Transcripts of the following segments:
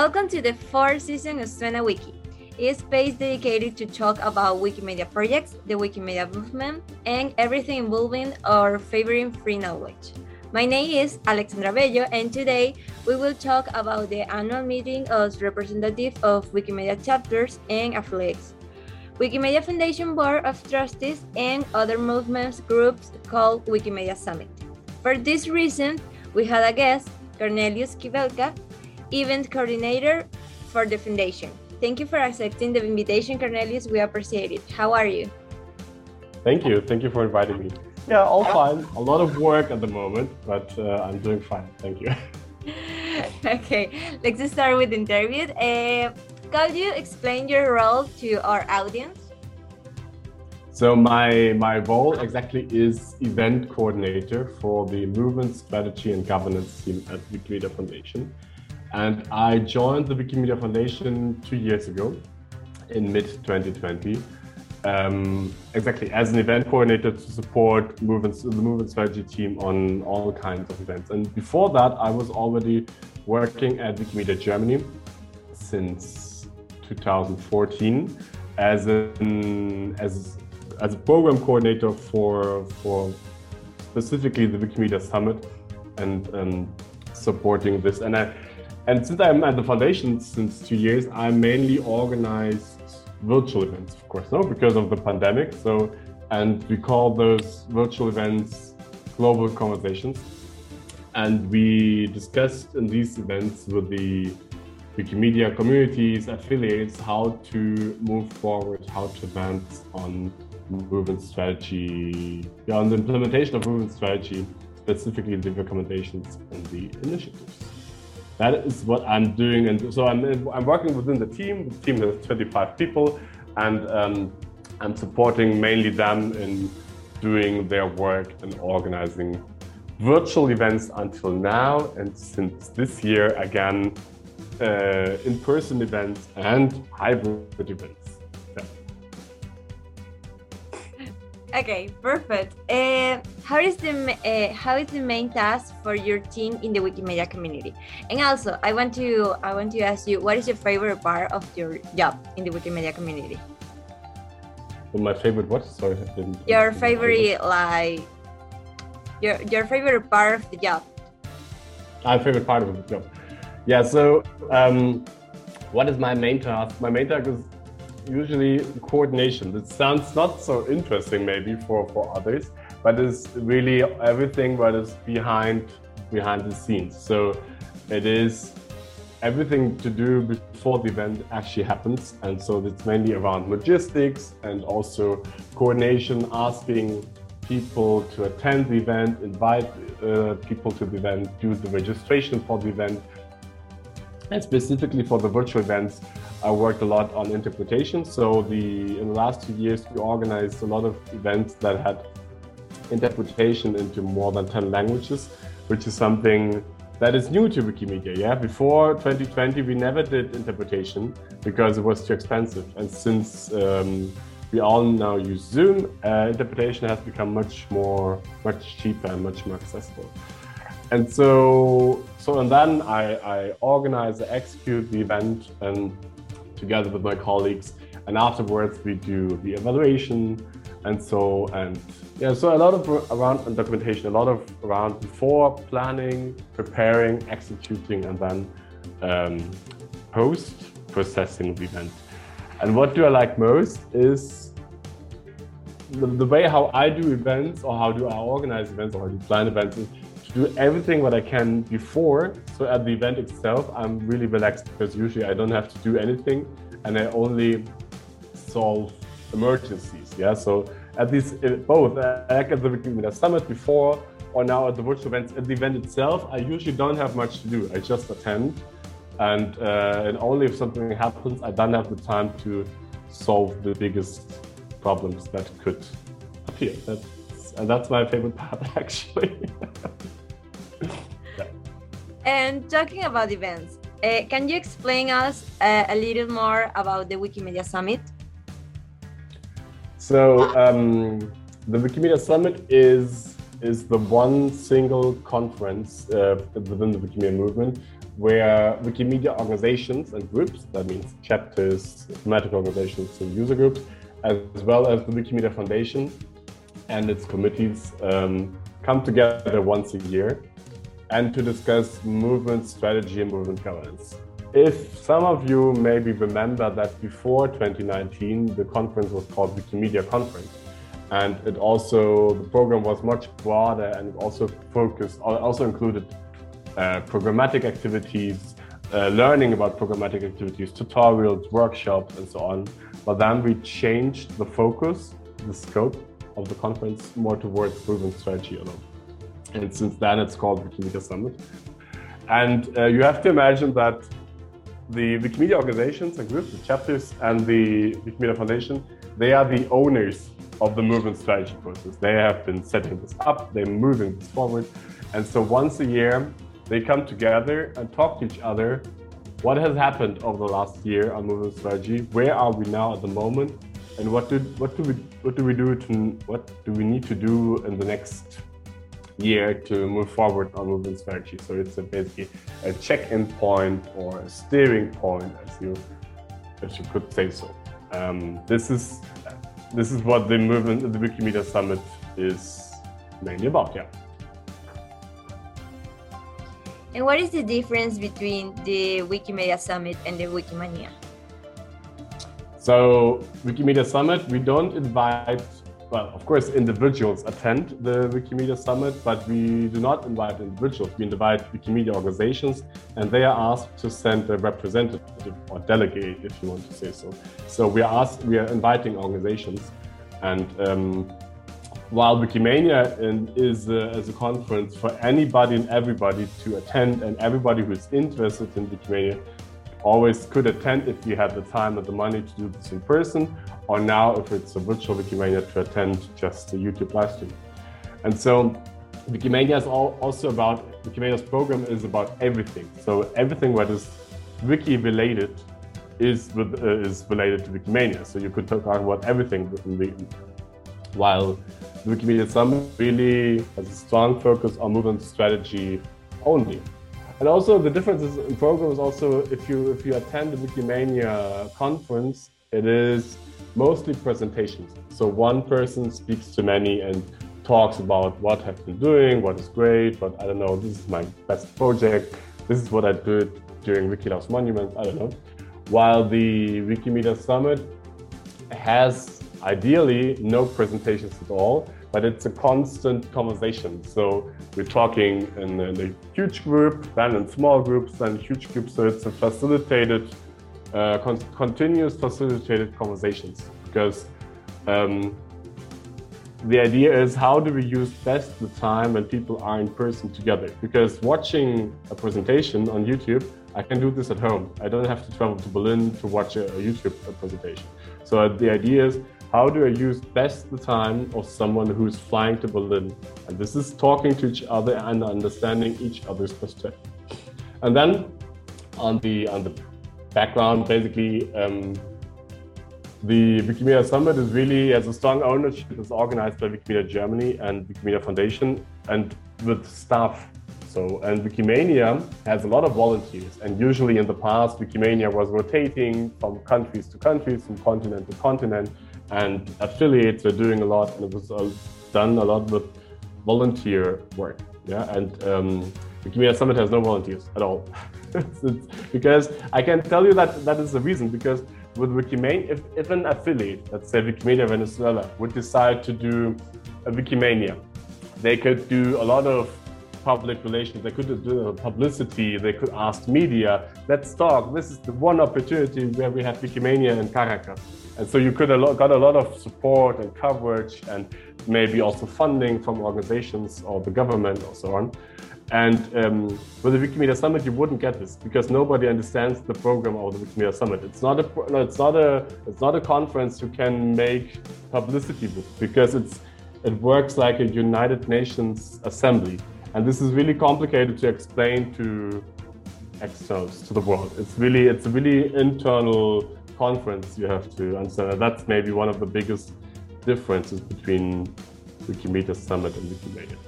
Welcome to the fourth season of Suena Wiki. a space dedicated to talk about Wikimedia projects, the Wikimedia movement, and everything involving or favoring free knowledge. My name is Alexandra Bello, and today we will talk about the annual meeting of representatives of Wikimedia chapters and affiliates, Wikimedia Foundation Board of Trustees, and other movements groups called Wikimedia Summit. For this reason, we had a guest, Cornelius Kibelka, event coordinator for the foundation. Thank you for accepting the invitation, Cornelius. We appreciate it. How are you? Thank you. Thank you for inviting me. Yeah, all fine. A lot of work at the moment, but uh, I'm doing fine. Thank you. okay, let's just start with the interview. Uh, could you explain your role to our audience? So my my role exactly is event coordinator for the movement strategy and governance team at Wikimedia Foundation. And I joined the Wikimedia Foundation two years ago in mid 2020. Um, exactly as an event coordinator to support movements, the movement strategy team on all kinds of events. And before that, I was already working at Wikimedia Germany since 2014 as an as as a program coordinator for for specifically the Wikimedia Summit and um, supporting this. And I and since I'm at the foundation since two years, I mainly organize virtual events, of course, no, because of the pandemic. So, and we call those virtual events global conversations. And we discussed in these events with the Wikimedia communities, affiliates, how to move forward, how to advance on movement strategy, yeah, on the implementation of movement strategy, specifically the recommendations and the initiatives that is what I'm doing. And so I'm, I'm working within the team. The team has 25 people, and um, I'm supporting mainly them in doing their work and organizing virtual events until now. And since this year, again, uh, in person events and hybrid events. Okay, perfect. Uh, how is the uh, how is the main task for your team in the Wikimedia community? And also, I want to I want to ask you, what is your favorite part of your job in the Wikimedia community? Well, my favorite what? Sorry, your favorite like your your favorite part of the job. My favorite part of the job. Yeah. So, um, what is my main task? My main task is usually coordination. It sounds not so interesting maybe for, for others, but it's really everything what is behind behind the scenes. So it is everything to do before the event actually happens. And so it's mainly around logistics and also coordination, asking people to attend the event, invite uh, people to the event, do the registration for the event. And specifically for the virtual events, I worked a lot on interpretation. So the in the last two years, we organized a lot of events that had interpretation into more than 10 languages, which is something that is new to Wikimedia. Yeah, before 2020, we never did interpretation because it was too expensive. And since um, we all now use Zoom, uh, interpretation has become much more, much cheaper and much more accessible. And so, so and then I, I organize, execute the event, and together with my colleagues. And afterwards, we do the evaluation and so and yeah, so a lot of around documentation, a lot of around before planning, preparing, executing, and then um, post processing the event. And what do I like most is the, the, way how I do events or how do I organize events or how do plan events is do everything what I can before. So at the event itself, I'm really relaxed because usually I don't have to do anything and I only solve emergencies. Yeah, so at least uh, both, uh, like at the Wikimedia Summit before or now at the virtual events, at the event itself, I usually don't have much to do. I just attend, and uh, and only if something happens, I don't have the time to solve the biggest problems that could appear. That's, and that's my favorite part, actually. And talking about events, uh, can you explain us uh, a little more about the Wikimedia Summit? So um, the Wikimedia Summit is is the one single conference uh, within the Wikimedia movement where Wikimedia organizations and groups, that means chapters, thematic organizations, and user groups, as well as the Wikimedia Foundation and its committees um, come together once a year and to discuss movement strategy and movement governance. If some of you maybe remember that before 2019, the conference was called Wikimedia Conference. And it also, the program was much broader and also focused, also included uh, programmatic activities, uh, learning about programmatic activities, tutorials, workshops, and so on. But then we changed the focus, the scope of the conference more towards movement strategy alone. And since then, it's called Wikimedia Summit. And uh, you have to imagine that the Wikimedia organizations and groups, the chapters, and the Wikimedia Foundation, they are the owners of the movement strategy process. They have been setting this up, they're moving this forward. And so once a year, they come together and talk to each other. What has happened over the last year on movement strategy? Where are we now at the moment? And what do what do we what do we do to what do we need to do in the next year to move forward on movement strategy. So it's a basically a check-in point or a steering point, as you as you could say so. Um, this is this is what the movement, the Wikimedia Summit, is mainly about. Yeah. And what is the difference between the Wikimedia Summit and the Wikimania? So, Wikimedia Summit, we don't invite well, of course, individuals attend the Wikimedia Summit, but we do not invite individuals. We invite Wikimedia organizations, and they are asked to send a representative or delegate, if you want to say so. So we are asked, we are inviting organizations, and um, while Wikimania is a, is a conference for anybody and everybody to attend, and everybody who is interested in Wikimania always could attend if you had the time and the money to do this in person, or now if it's a virtual Wikimania to attend just a YouTube live stream. And so Wikimania is all, also about, Wikimania's program is about everything. So everything that is wiki related is, with, uh, is related to Wikimania. So you could talk about everything within the, while the Wikimedia Summit really has a strong focus on movement strategy only. And also the differences in programs also if you if you attend the Wikimania conference, it is mostly presentations. So one person speaks to many and talks about what have been doing, what is great, but I don't know, this is my best project, this is what I did during Wiki Loves Monument, I don't know. While the Wikimedia Summit has ideally no presentations at all, but it's a constant conversation. So we're talking in, in a huge group, then in small groups, then huge groups. So it's a facilitated, uh, con continuous facilitated conversations because um, the idea is how do we use best the time when people are in person together? Because watching a presentation on YouTube, I can do this at home. I don't have to travel to Berlin to watch a, a YouTube presentation. So the idea is how do I use best the time of someone who's flying to Berlin? And this is talking to each other and understanding each other's perspective. And then on the on the background, basically, um, the Wikimedia Summit is really has a strong ownership. It's organized by Wikimedia Germany and Wikimedia Foundation, and with staff. So, and Wikimania has a lot of volunteers, and usually in the past, Wikimania was rotating from countries to countries, from continent to continent and affiliates are doing a lot, and it was uh, done a lot with volunteer work. Yeah, and um, Wikimedia Summit has no volunteers at all. because I can tell you that that is the reason. Because with Wikimania, if, if an affiliate, let's say Wikimedia Venezuela, would decide to do a Wikimania, they could do a lot of public relations, they could do publicity, they could ask media, let's talk. This is the one opportunity where we have Wikimania in Caracas. And so you could have got a lot of support and coverage and maybe also funding from organizations or the government or so on. And um, with the Wikimedia Summit, you wouldn't get this because nobody understands the program of the Wikimedia Summit. It's not a, no, it's not a, it's not a conference you can make publicity with because it's, it works like a United Nations assembly. And this is really complicated to explain to externals, to the world. It's really, it's a really internal conference you have to understand. That's maybe one of the biggest differences between Wikimedia Summit and Wikimedia.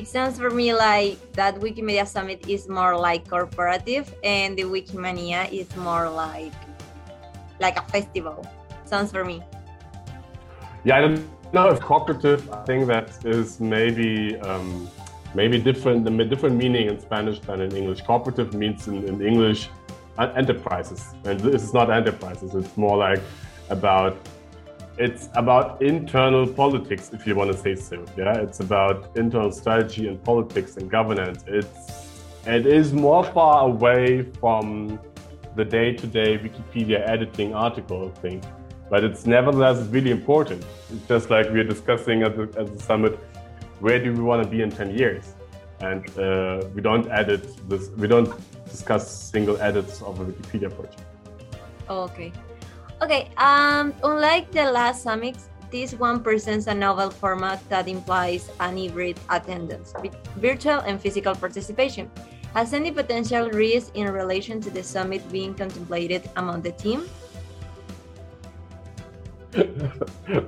It sounds for me like that Wikimedia Summit is more like corporative and the Wikimania is more like like a festival. Sounds for me. Yeah, I don't know if cooperative. I think that is maybe um, maybe different, different meaning in Spanish than in English. Cooperative means in, in English enterprises, and this is not enterprises. It's more like about it's about internal politics, if you want to say so. Yeah, it's about internal strategy and politics and governance. It's it is more far away from the day-to-day Wikipedia editing article thing but it's nevertheless really important. It's just like we're discussing at the, at the summit, where do we want to be in 10 years? And uh, we don't edit this, we don't discuss single edits of a Wikipedia project. Okay. Okay, um, unlike the last summits, this one presents a novel format that implies an hybrid attendance, virtual and physical participation. Has any potential risk in relation to the summit being contemplated among the team?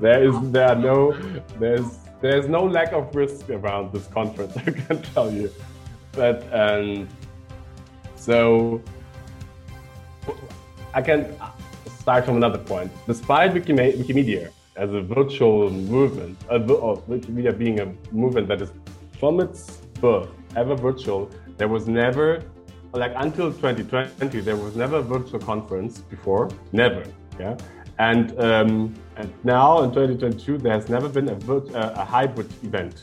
there is there are no there's there's no lack of risk around this conference i can tell you. But um so i can start from another point. Despite wikimedia as a virtual movement or wikimedia being a movement that is from its birth ever virtual there was never like until 2020 there was never a virtual conference before never yeah? And, um, and now in 2022, there has never been a, a, hybrid event.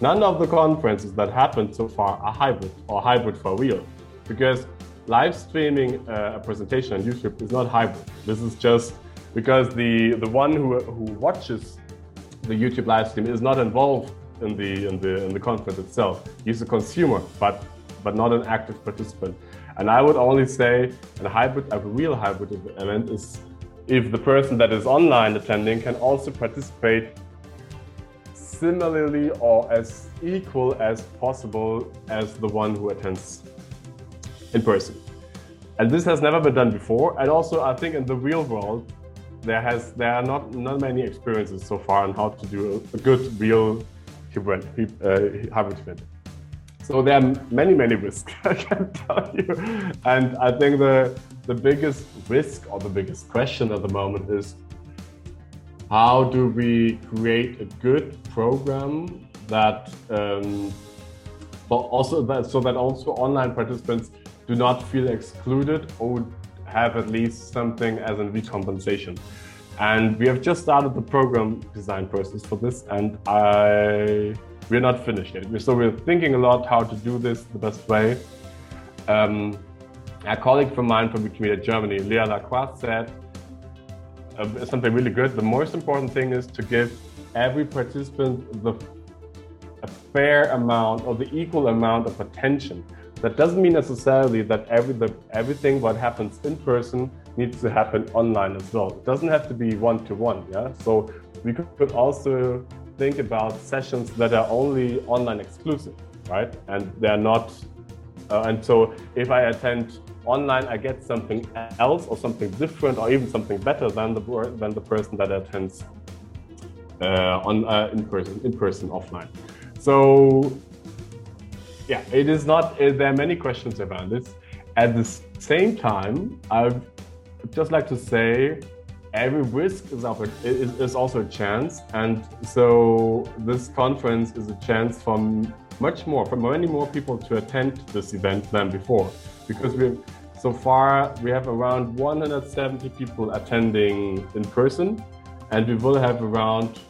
None of the conferences that happened so far are hybrid or hybrid for real, because live streaming uh, a presentation on YouTube is not hybrid. This is just because the, the one who, who watches the YouTube live stream is not involved in the, in the, in the conference itself. He's a consumer, but, but not an active participant. And I would only say a hybrid, a real hybrid event is if the person that is online attending can also participate similarly or as equal as possible as the one who attends in person. And this has never been done before. And also, I think in the real world, there has there are not not many experiences so far on how to do a, a good real hybrid, uh, hybrid event. So there are many, many risks, I can tell you. And I think the, the biggest risk or the biggest question at the moment is how do we create a good program that, um, but also that, so that also online participants do not feel excluded or have at least something as a recompensation. And we have just started the program design process for this, and I we're not finished yet. So we're thinking a lot how to do this the best way. Um, a colleague from mine from Wikimedia Germany, Lea Lacroix, said uh, something really good. The most important thing is to give every participant the a fair amount or the equal amount of attention. That doesn't mean necessarily that every the, everything what happens in person needs to happen online as well. It doesn't have to be one to one. Yeah. So we could also think about sessions that are only online exclusive, right? And they're not. Uh, and so if I attend online, I get something else or something different or even something better than the than the person that attends uh, on uh, in person, in person, offline. So yeah, it is not. Uh, there are many questions around this. At the same time, I'd just like to say every risk is, is, is also a chance. And so this conference is a chance for much more, for many more people to attend this event than before. Because we so far we have around 170 people attending in person, and we will have around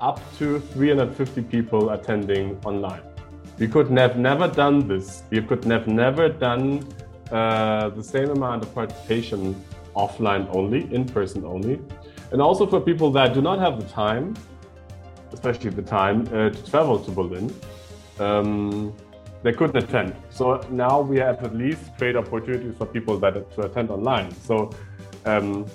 up to 350 people attending online. We could have never done this. We could have never done uh, the same amount of participation offline only, in person only. And also for people that do not have the time, especially the time uh, to travel to Berlin, um, they couldn't attend. So now we have at least great opportunities for people that to attend online. So um,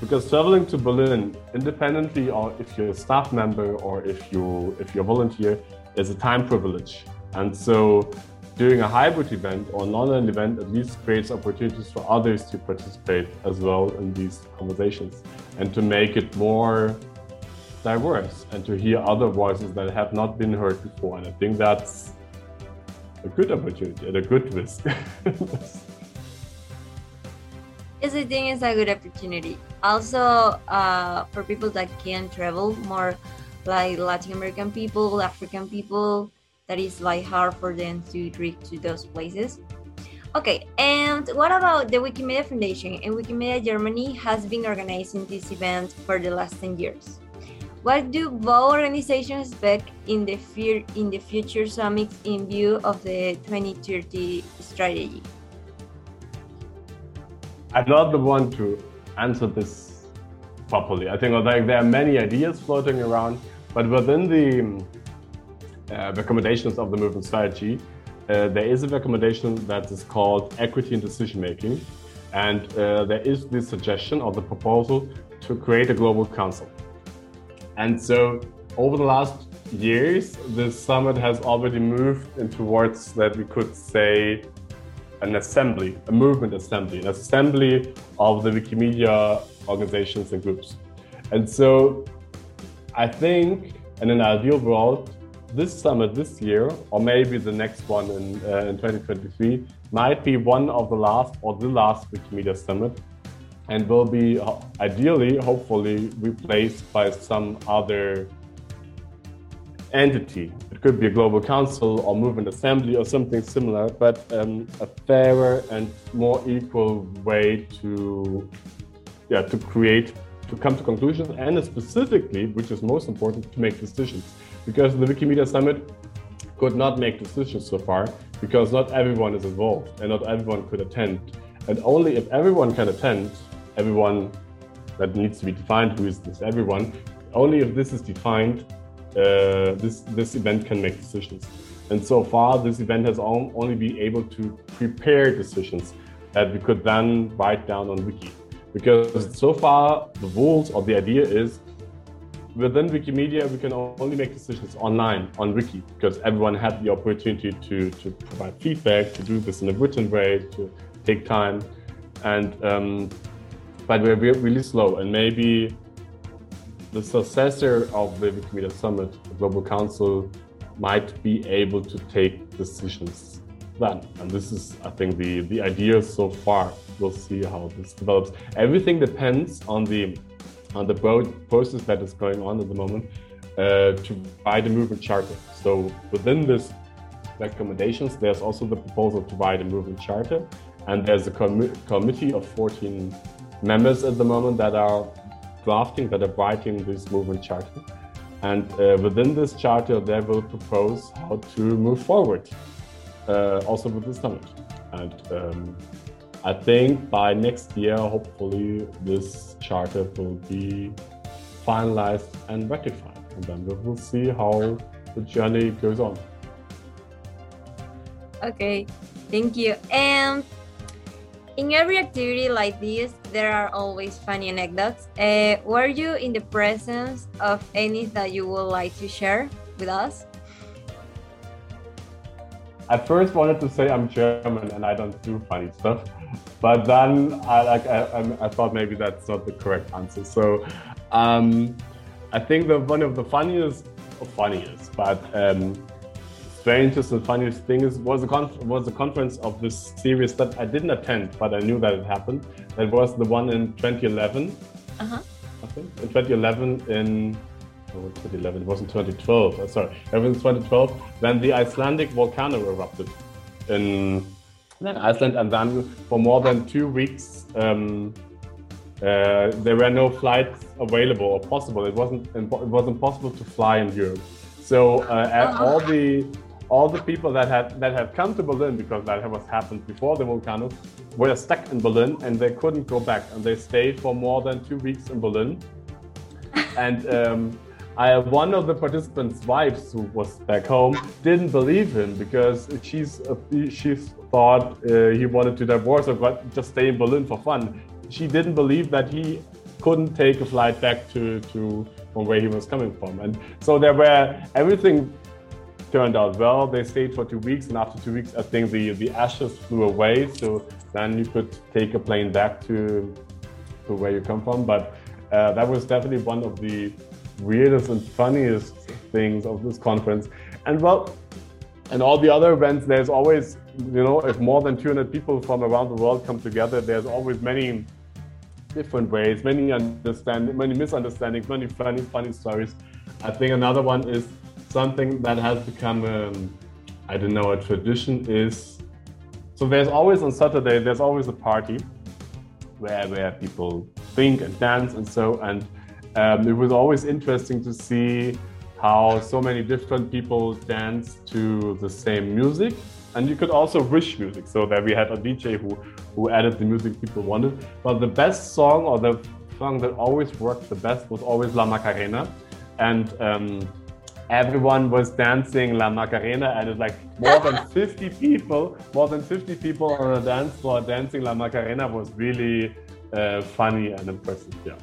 because traveling to Berlin independently, or if you're a staff member or if you if you're a volunteer, is a time privilege. And so doing a hybrid event or an online event at least creates opportunities for others to participate as well in these conversations and to make it more diverse and to hear other voices that have not been heard before. And I think that's a good opportunity and a good risk. Yes, I think it's a good opportunity. Also, uh, for people that can travel more, like Latin American people, African people, that is like hard for them to reach to those places. Okay, and what about the Wikimedia Foundation? And Wikimedia Germany has been organizing this event for the last 10 years. What do both organizations expect in the, in the future summits in view of the 2030 strategy? I'm not the one to answer this properly. I think like there are many ideas floating around, but within the recommendations of the movement strategy, uh, there is a recommendation that is called equity in decision making, and uh, there is this suggestion of the proposal to create a global council. And so, over the last years, this summit has already moved in towards that we could say an assembly, a movement assembly, an assembly of the Wikimedia organizations and groups. And so I think in an ideal world, this summit this year, or maybe the next one in, uh, in 2023, might be one of the last or the last Wikimedia summit and will be uh, ideally, hopefully, replaced by some other entity. It could be a global council or movement assembly or something similar, but um, a fairer and more equal way to, yeah, to create, to come to conclusions, and specifically, which is most important, to make decisions. Because the Wikimedia Summit could not make decisions so far because not everyone is involved and not everyone could attend. And only if everyone can attend, everyone that needs to be defined who is this everyone, only if this is defined uh, this this event can make decisions. And so far, this event has only been able to prepare decisions that we could then write down on Wiki. Because so far, the rules or the idea is within Wikimedia, we can only make decisions online on Wiki because everyone had the opportunity to, to provide feedback, to do this in a written way, to take time. And um, but we're really slow, and maybe the successor of the Wikimedia Summit, the Global Council, might be able to take decisions then. And this is, I think, the, the idea so far. We'll see how this develops. Everything depends on the on the process that is going on at the moment uh, to write a movement charter. So within this recommendations, there's also the proposal to write a movement charter, and there's a com committee of 14 members at the moment that are drafting, that are writing this movement charter. And uh, within this charter, they will propose how to move forward, uh, also with the summit. And um, I think by next year, hopefully, this charter will be finalized and ratified. And then we will see how the journey goes on. Okay, thank you. And in every activity like this, there are always funny anecdotes. Uh, were you in the presence of any that you would like to share with us? I first wanted to say I'm German and I don't do funny stuff, but then I like I, I, thought maybe that's not the correct answer. So um, I think that one of the funniest, funniest, but um, strangest and funniest thing is was a was a conference of this series that I didn't attend, but I knew that it happened. That was the one in 2011. Uh-huh. I think in 2011 in oh, 2011 it wasn't 2012. Uh, sorry, it was 2012 when the Icelandic volcano erupted in Iceland, and then for more than two weeks. Um, uh, there were no flights available or possible. It wasn't. It was impossible to fly in Europe. So uh, uh-huh. all the all the people that had that have come to Berlin because that was happened before the volcano were stuck in Berlin and they couldn't go back and they stayed for more than two weeks in Berlin. and um, I, one of the participants' wives who was back home didn't believe him because she's uh, she thought uh, he wanted to divorce her but just stay in Berlin for fun. She didn't believe that he couldn't take a flight back to, to from where he was coming from. And so there were everything turned out well. They stayed for two weeks, and after two weeks, I think the, the ashes flew away. So then you could take a plane back to to where you come from. But uh, that was definitely one of the weirdest and funniest things of this conference. And well, and all the other events, there's always, you know, if more than 200 people from around the world come together, there's always many different ways, many understand, many misunderstandings, many funny, funny stories. I think another one is something that has become, um, I don't know, a tradition is. So there's always on Saturday, there's always a party where where people think and dance and so and um, it was always interesting to see how so many different people dance to the same music and you could also wish music so that we had a dj who who added the music people wanted but the best song or the song that always worked the best was always la macarena and um, everyone was dancing La Macarena, and it's like more than 50 people, more than 50 people on a dance floor dancing La Macarena was really uh, funny and impressive. Yeah.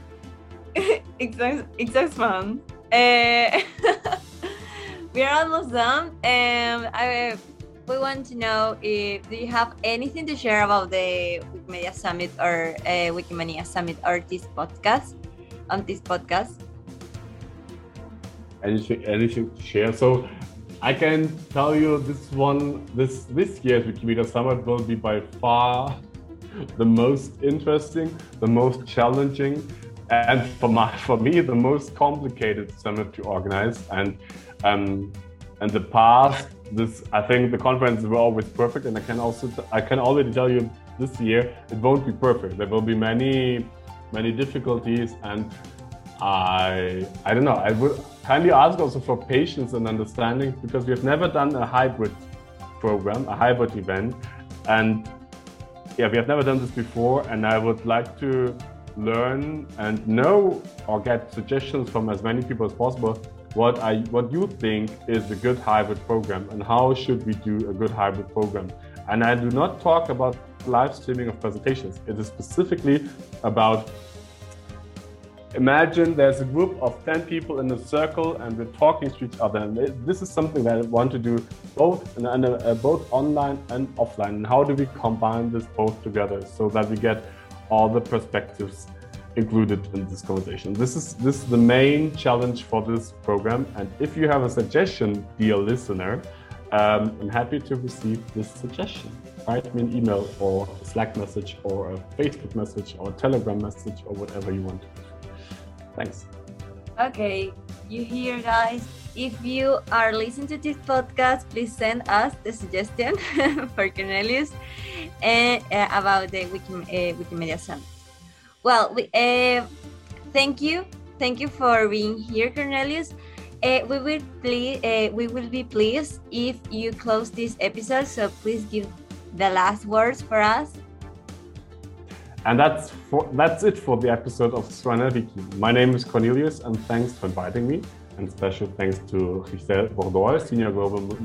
It sounds fun. Uh, we are almost done, and I we want to know if do you have anything to share about the Wikimedia Summit or uh, Wikimania Summit or this podcast on this podcast? anything anything to share. So I can tell you this one this this year's Wikimedia Summit will be by far the most interesting, the most challenging, and for my for me the most complicated summit to organize. And um, in the past, this I think the conferences were always perfect, and I can also I can already tell you this year it won't be perfect. There will be many many difficulties and I I don't know. I would kindly ask also for patience and understanding because we have never done a hybrid program, a hybrid event, and yeah, we have never done this before. And I would like to learn and know or get suggestions from as many people as possible what I what you think is a good hybrid program and how should we do a good hybrid program. And I do not talk about live streaming of presentations. It is specifically about imagine there's a group of 10 people in a circle and we're talking to each other. And this is something that I want to do both, and, uh, both online and offline. And how do we combine this both together so that we get all the perspectives included in this conversation? This is, this is the main challenge for this program. And if you have a suggestion, dear listener, um, I'm happy to receive this suggestion. Write me an email or a Slack message or a Facebook message or a Telegram message or whatever you want. Thanks. Okay, you hear, guys. If you are listening to this podcast, please send us the suggestion for Cornelius and uh, about the Wiki, uh, Wikimedia Summit. Well, we, uh, thank you, thank you for being here, Cornelius. Uh, we will please, uh, we will be pleased if you close this episode. So please give the last words for us. And that's for, that's it for the episode of Suena Wiki. My name is Cornelius, and thanks for inviting me. And special thanks to Giselle Bordoy, Senior Global,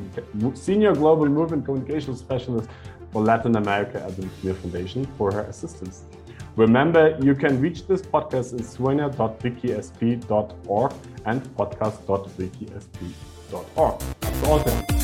Senior Global Movement Communication Specialist for Latin America at the Wikimedia Foundation, for her assistance. Remember, you can reach this podcast at suena.wikisp.org and podcast.wikisp.org. That's all.